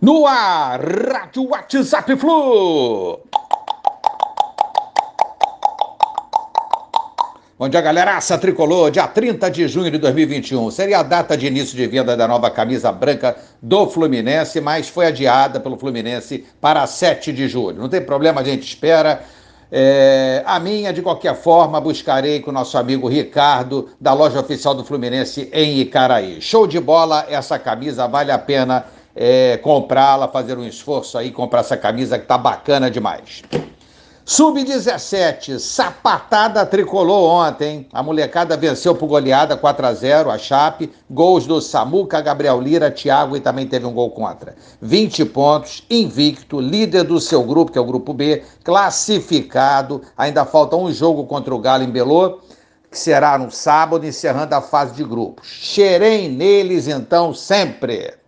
No ar, Rádio WhatsApp Flu. Bom dia, galera. Aça Tricolor, dia 30 de junho de 2021. Seria a data de início de venda da nova camisa branca do Fluminense, mas foi adiada pelo Fluminense para 7 de julho. Não tem problema, a gente espera. É, a minha, de qualquer forma, buscarei com o nosso amigo Ricardo, da loja oficial do Fluminense em Icaraí. Show de bola, essa camisa vale a pena é, comprá-la, fazer um esforço aí, comprar essa camisa que tá bacana demais. Sub-17, sapatada tricolou ontem. A molecada venceu por goleada 4 a 0 a Chape. Gols do Samuca, Gabriel Lira, Thiago e também teve um gol contra. 20 pontos, invicto, líder do seu grupo, que é o grupo B, classificado. Ainda falta um jogo contra o Galo em Belô, que será no sábado, encerrando a fase de grupos. Cheirei neles então sempre.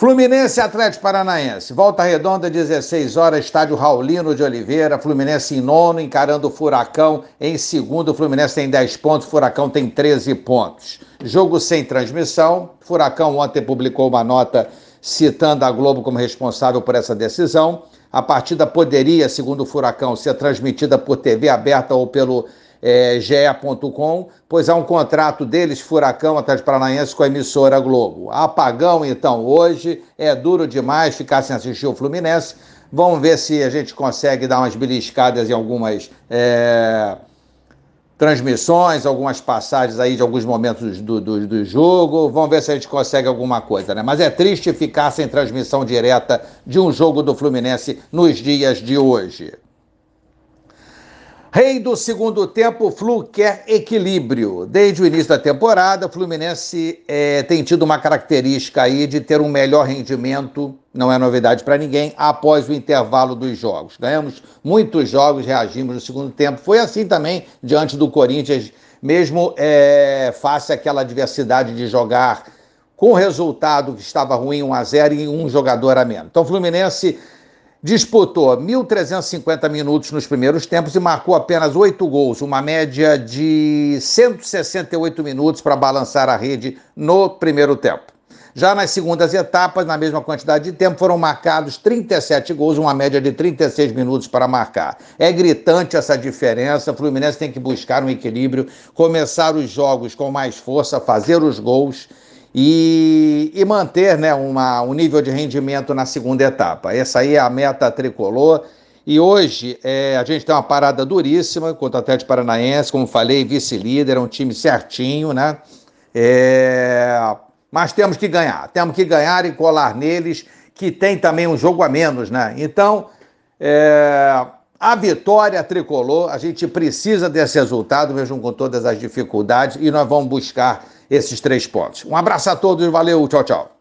Fluminense Atlético Paranaense. Volta Redonda, 16 horas, estádio Raulino de Oliveira. Fluminense em nono, encarando o Furacão em segundo. Fluminense tem 10 pontos, Furacão tem 13 pontos. Jogo sem transmissão. Furacão ontem publicou uma nota citando a Globo como responsável por essa decisão. A partida poderia, segundo o Furacão, ser transmitida por TV aberta ou pelo é, ge.com, pois há um contrato deles, Furacão Atlético Paranaense, com a emissora Globo. Apagão, então, hoje é duro demais ficar sem assistir o Fluminense. Vamos ver se a gente consegue dar umas beliscadas em algumas é, transmissões, algumas passagens aí de alguns momentos do, do, do, jogo. Vamos ver se a gente consegue alguma coisa, né? Mas é triste ficar sem transmissão direta de um jogo do Fluminense nos dias de hoje. Rei do segundo tempo, Flu quer equilíbrio. Desde o início da temporada, o Fluminense é, tem tido uma característica aí de ter um melhor rendimento, não é novidade para ninguém, após o intervalo dos jogos. Ganhamos muitos jogos, reagimos no segundo tempo. Foi assim também diante do Corinthians, mesmo é, face àquela adversidade de jogar com o resultado que estava ruim, 1 a 0 e um jogador a menos. Então, o Fluminense disputou 1.350 minutos nos primeiros tempos e marcou apenas oito gols, uma média de 168 minutos para balançar a rede no primeiro tempo. Já nas segundas etapas, na mesma quantidade de tempo, foram marcados 37 gols, uma média de 36 minutos para marcar. É gritante essa diferença. O Fluminense tem que buscar um equilíbrio, começar os jogos com mais força, fazer os gols e, e manter né, uma, um nível de rendimento na segunda etapa. Essa aí é a meta tricolor. E hoje é, a gente tem uma parada duríssima contra o Atlético Paranaense, como falei, vice-líder, é um time certinho, né? É, mas temos que ganhar, temos que ganhar e colar neles, que tem também um jogo a menos, né? Então, é, a vitória tricolor, a gente precisa desse resultado, mesmo com todas as dificuldades, e nós vamos buscar esses três pontos. Um abraço a todos, valeu, tchau, tchau.